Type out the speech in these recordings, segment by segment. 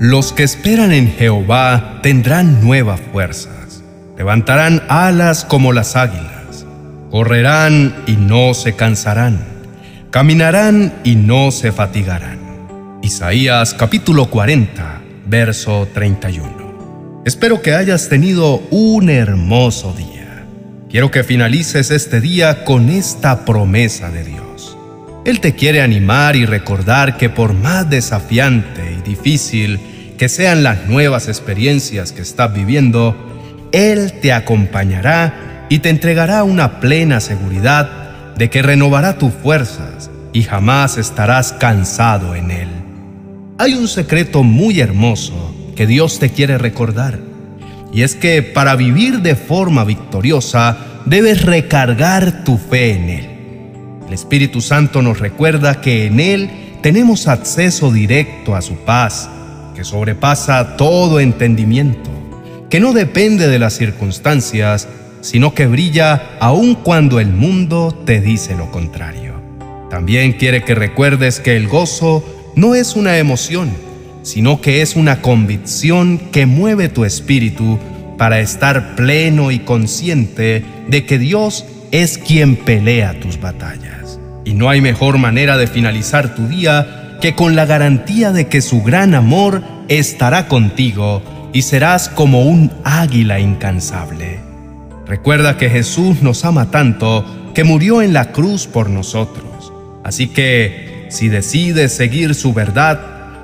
Los que esperan en Jehová tendrán nuevas fuerzas, levantarán alas como las águilas, correrán y no se cansarán, caminarán y no se fatigarán. Isaías capítulo 40, verso 31. Espero que hayas tenido un hermoso día. Quiero que finalices este día con esta promesa de Dios. Él te quiere animar y recordar que por más desafiante y difícil que sean las nuevas experiencias que estás viviendo, Él te acompañará y te entregará una plena seguridad de que renovará tus fuerzas y jamás estarás cansado en Él. Hay un secreto muy hermoso que Dios te quiere recordar, y es que para vivir de forma victoriosa debes recargar tu fe en Él. El Espíritu Santo nos recuerda que en Él tenemos acceso directo a su paz, que sobrepasa todo entendimiento, que no depende de las circunstancias, sino que brilla aun cuando el mundo te dice lo contrario. También quiere que recuerdes que el gozo no es una emoción, sino que es una convicción que mueve tu espíritu para estar pleno y consciente de que Dios es quien pelea tus batallas. Y no hay mejor manera de finalizar tu día que con la garantía de que su gran amor estará contigo y serás como un águila incansable. Recuerda que Jesús nos ama tanto que murió en la cruz por nosotros. Así que, si decides seguir su verdad,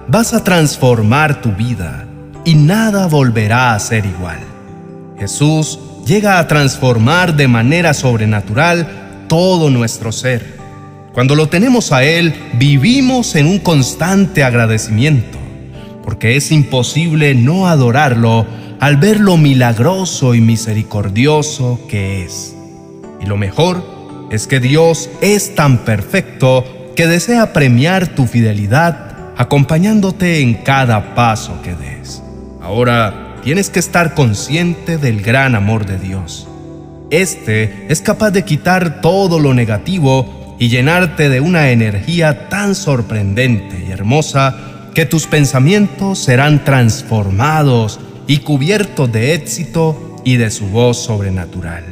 vas a transformar tu vida y nada volverá a ser igual. Jesús llega a transformar de manera sobrenatural todo nuestro ser cuando lo tenemos a Él, vivimos en un constante agradecimiento, porque es imposible no adorarlo al ver lo milagroso y misericordioso que es. Y lo mejor es que Dios es tan perfecto que desea premiar tu fidelidad acompañándote en cada paso que des. Ahora tienes que estar consciente del gran amor de Dios. Este es capaz de quitar todo lo negativo y llenarte de una energía tan sorprendente y hermosa que tus pensamientos serán transformados y cubiertos de éxito y de su voz sobrenatural.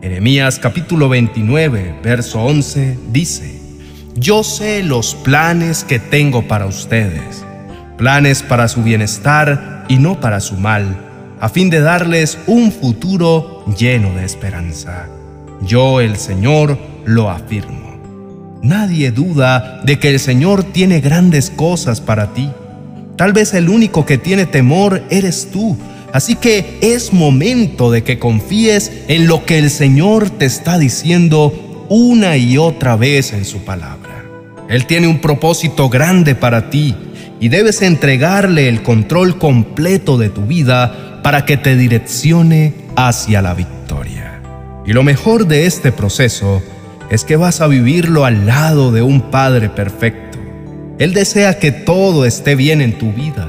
Jeremías capítulo 29, verso 11 dice, Yo sé los planes que tengo para ustedes, planes para su bienestar y no para su mal, a fin de darles un futuro lleno de esperanza. Yo el Señor lo afirmo. Nadie duda de que el Señor tiene grandes cosas para ti. Tal vez el único que tiene temor eres tú. Así que es momento de que confíes en lo que el Señor te está diciendo una y otra vez en su palabra. Él tiene un propósito grande para ti y debes entregarle el control completo de tu vida para que te direccione hacia la victoria. Y lo mejor de este proceso es que vas a vivirlo al lado de un Padre perfecto. Él desea que todo esté bien en tu vida.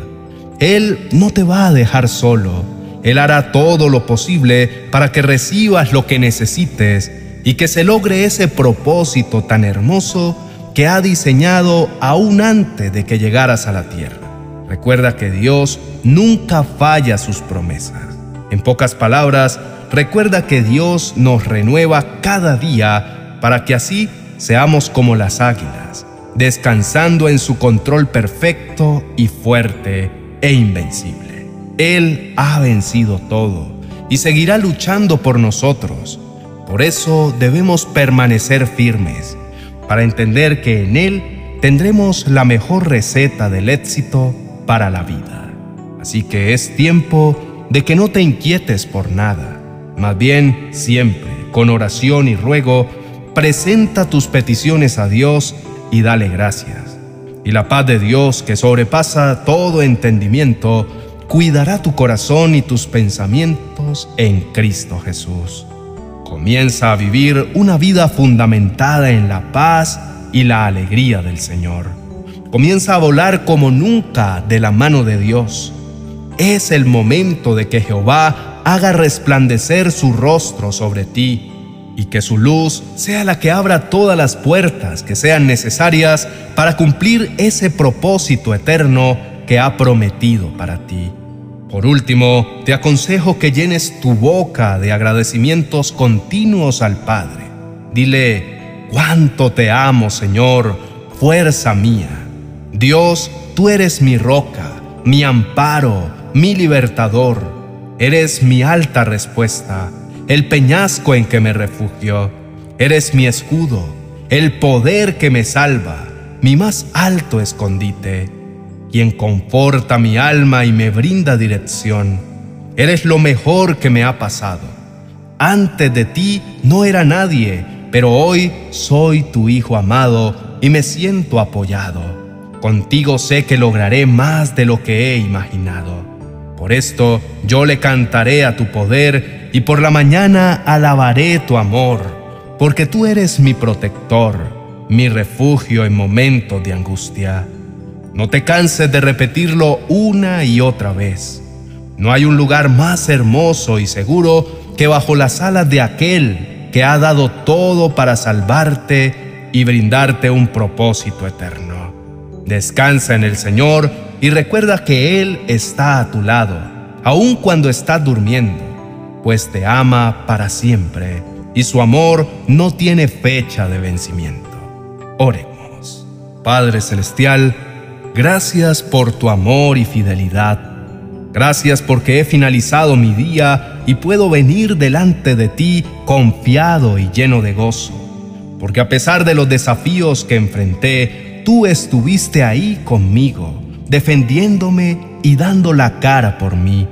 Él no te va a dejar solo. Él hará todo lo posible para que recibas lo que necesites y que se logre ese propósito tan hermoso que ha diseñado aún antes de que llegaras a la tierra. Recuerda que Dios nunca falla sus promesas. En pocas palabras, recuerda que Dios nos renueva cada día para que así seamos como las águilas, descansando en su control perfecto y fuerte e invencible. Él ha vencido todo y seguirá luchando por nosotros. Por eso debemos permanecer firmes, para entender que en Él tendremos la mejor receta del éxito para la vida. Así que es tiempo de que no te inquietes por nada, más bien siempre, con oración y ruego, presenta tus peticiones a Dios y dale gracias. Y la paz de Dios, que sobrepasa todo entendimiento, cuidará tu corazón y tus pensamientos en Cristo Jesús. Comienza a vivir una vida fundamentada en la paz y la alegría del Señor. Comienza a volar como nunca de la mano de Dios. Es el momento de que Jehová haga resplandecer su rostro sobre ti y que su luz sea la que abra todas las puertas que sean necesarias para cumplir ese propósito eterno que ha prometido para ti. Por último, te aconsejo que llenes tu boca de agradecimientos continuos al Padre. Dile, cuánto te amo, Señor, fuerza mía. Dios, tú eres mi roca, mi amparo, mi libertador. Eres mi alta respuesta, el peñasco en que me refugio. Eres mi escudo, el poder que me salva, mi más alto escondite quien conforta mi alma y me brinda dirección. Eres lo mejor que me ha pasado. Antes de ti no era nadie, pero hoy soy tu Hijo amado y me siento apoyado. Contigo sé que lograré más de lo que he imaginado. Por esto yo le cantaré a tu poder y por la mañana alabaré tu amor, porque tú eres mi protector, mi refugio en momentos de angustia. No te canses de repetirlo una y otra vez. No hay un lugar más hermoso y seguro que bajo las alas de aquel que ha dado todo para salvarte y brindarte un propósito eterno. Descansa en el Señor y recuerda que Él está a tu lado, aun cuando estás durmiendo, pues te ama para siempre y su amor no tiene fecha de vencimiento. Oremos. Padre Celestial, Gracias por tu amor y fidelidad. Gracias porque he finalizado mi día y puedo venir delante de ti confiado y lleno de gozo. Porque a pesar de los desafíos que enfrenté, tú estuviste ahí conmigo, defendiéndome y dando la cara por mí.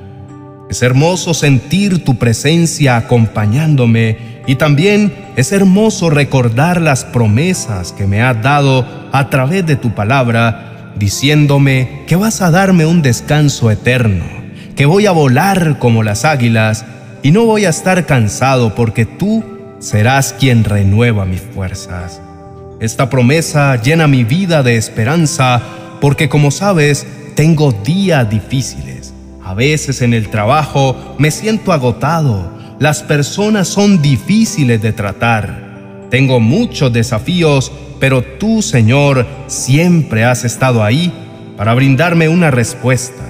Es hermoso sentir tu presencia acompañándome y también es hermoso recordar las promesas que me has dado a través de tu palabra diciéndome que vas a darme un descanso eterno, que voy a volar como las águilas y no voy a estar cansado porque tú serás quien renueva mis fuerzas. Esta promesa llena mi vida de esperanza porque como sabes, tengo días difíciles. A veces en el trabajo me siento agotado, las personas son difíciles de tratar. Tengo muchos desafíos pero tú, Señor, siempre has estado ahí para brindarme una respuesta,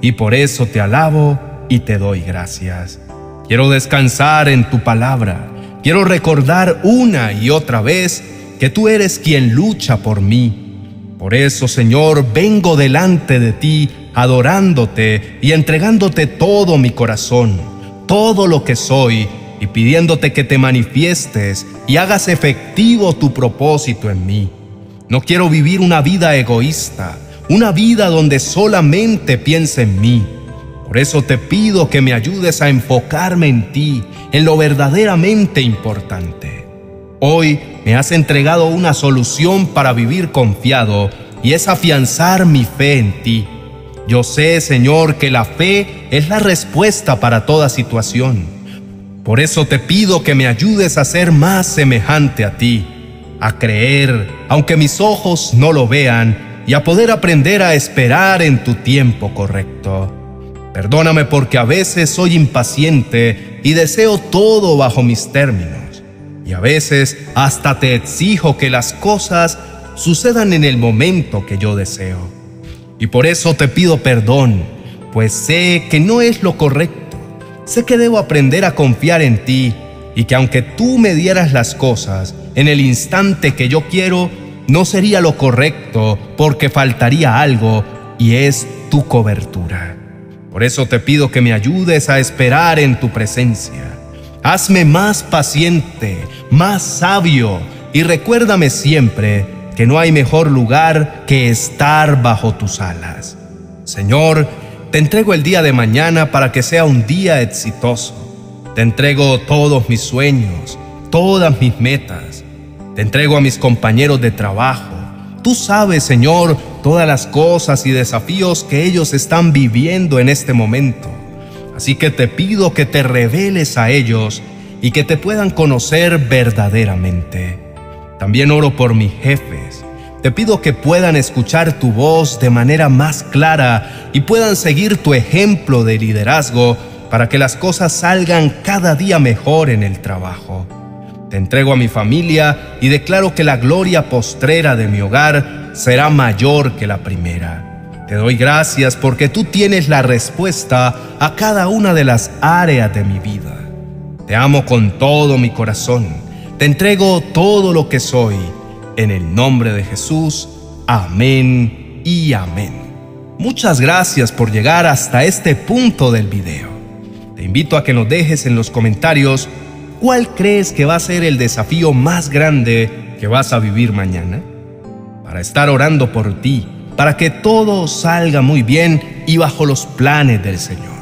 y por eso te alabo y te doy gracias. Quiero descansar en tu palabra, quiero recordar una y otra vez que tú eres quien lucha por mí. Por eso, Señor, vengo delante de ti, adorándote y entregándote todo mi corazón, todo lo que soy, y pidiéndote que te manifiestes y hagas efectivo tu propósito en mí. No quiero vivir una vida egoísta, una vida donde solamente piense en mí. Por eso te pido que me ayudes a enfocarme en ti, en lo verdaderamente importante. Hoy me has entregado una solución para vivir confiado y es afianzar mi fe en ti. Yo sé, Señor, que la fe es la respuesta para toda situación. Por eso te pido que me ayudes a ser más semejante a ti, a creer, aunque mis ojos no lo vean, y a poder aprender a esperar en tu tiempo correcto. Perdóname porque a veces soy impaciente y deseo todo bajo mis términos. Y a veces hasta te exijo que las cosas sucedan en el momento que yo deseo. Y por eso te pido perdón, pues sé que no es lo correcto Sé que debo aprender a confiar en ti y que aunque tú me dieras las cosas en el instante que yo quiero, no sería lo correcto porque faltaría algo y es tu cobertura. Por eso te pido que me ayudes a esperar en tu presencia. Hazme más paciente, más sabio y recuérdame siempre que no hay mejor lugar que estar bajo tus alas. Señor, te entrego el día de mañana para que sea un día exitoso. Te entrego todos mis sueños, todas mis metas. Te entrego a mis compañeros de trabajo. Tú sabes, Señor, todas las cosas y desafíos que ellos están viviendo en este momento. Así que te pido que te reveles a ellos y que te puedan conocer verdaderamente. También oro por mis jefes, te pido que puedan escuchar tu voz de manera más clara y puedan seguir tu ejemplo de liderazgo para que las cosas salgan cada día mejor en el trabajo. Te entrego a mi familia y declaro que la gloria postrera de mi hogar será mayor que la primera. Te doy gracias porque tú tienes la respuesta a cada una de las áreas de mi vida. Te amo con todo mi corazón. Te entrego todo lo que soy. En el nombre de Jesús. Amén y amén. Muchas gracias por llegar hasta este punto del video. Te invito a que nos dejes en los comentarios cuál crees que va a ser el desafío más grande que vas a vivir mañana. Para estar orando por ti para que todo salga muy bien y bajo los planes del Señor.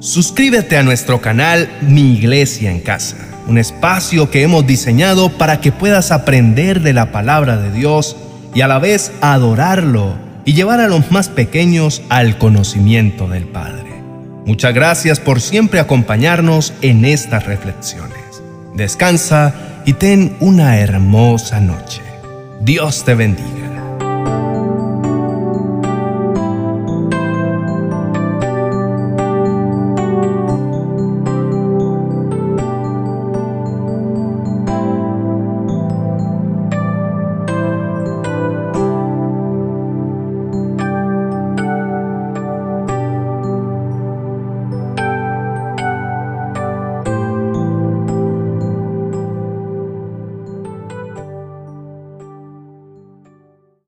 Suscríbete a nuestro canal Mi Iglesia en Casa, un espacio que hemos diseñado para que puedas aprender de la palabra de Dios y a la vez adorarlo y llevar a los más pequeños al conocimiento del Padre. Muchas gracias por siempre acompañarnos en estas reflexiones. Descansa y ten una hermosa noche. Dios te bendiga.